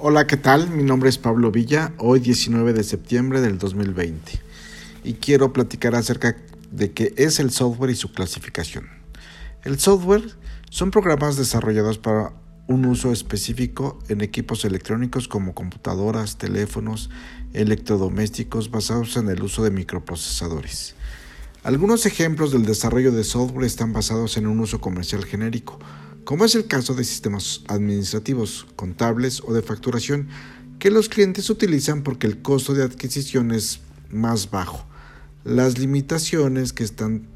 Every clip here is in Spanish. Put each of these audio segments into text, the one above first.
Hola, ¿qué tal? Mi nombre es Pablo Villa, hoy 19 de septiembre del 2020 y quiero platicar acerca de qué es el software y su clasificación. El software son programas desarrollados para un uso específico en equipos electrónicos como computadoras, teléfonos, electrodomésticos basados en el uso de microprocesadores. Algunos ejemplos del desarrollo de software están basados en un uso comercial genérico, como es el caso de sistemas administrativos, contables o de facturación, que los clientes utilizan porque el costo de adquisición es más bajo. Las limitaciones que están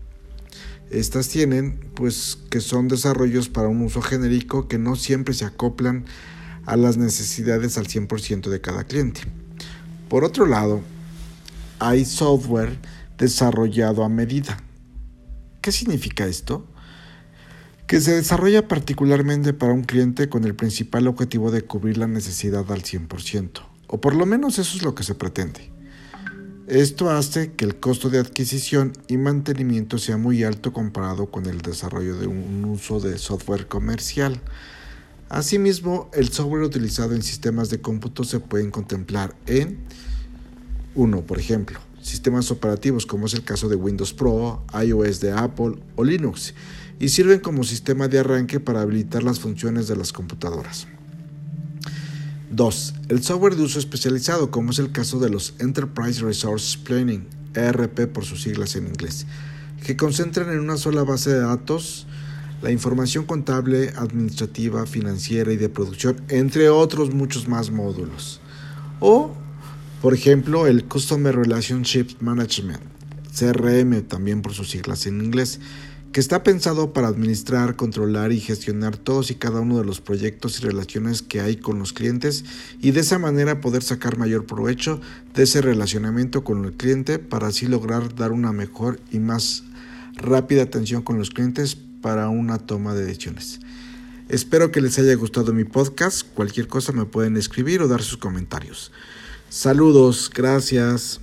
estas tienen, pues que son desarrollos para un uso genérico que no siempre se acoplan a las necesidades al 100% de cada cliente. Por otro lado, hay software desarrollado a medida. ¿Qué significa esto? Que se desarrolla particularmente para un cliente con el principal objetivo de cubrir la necesidad al 100%, o por lo menos eso es lo que se pretende. Esto hace que el costo de adquisición y mantenimiento sea muy alto comparado con el desarrollo de un uso de software comercial. Asimismo, el software utilizado en sistemas de cómputo se pueden contemplar en 1. Por ejemplo, sistemas operativos como es el caso de Windows Pro, iOS de Apple o Linux, y sirven como sistema de arranque para habilitar las funciones de las computadoras. 2. El software de uso especializado, como es el caso de los Enterprise Resource Planning, ERP por sus siglas en inglés, que concentran en una sola base de datos la información contable, administrativa, financiera y de producción, entre otros muchos más módulos. O, por ejemplo, el Customer Relationship Management, CRM también por sus siglas en inglés, que está pensado para administrar, controlar y gestionar todos y cada uno de los proyectos y relaciones que hay con los clientes y de esa manera poder sacar mayor provecho de ese relacionamiento con el cliente para así lograr dar una mejor y más rápida atención con los clientes para una toma de decisiones. Espero que les haya gustado mi podcast. Cualquier cosa me pueden escribir o dar sus comentarios. Saludos, gracias.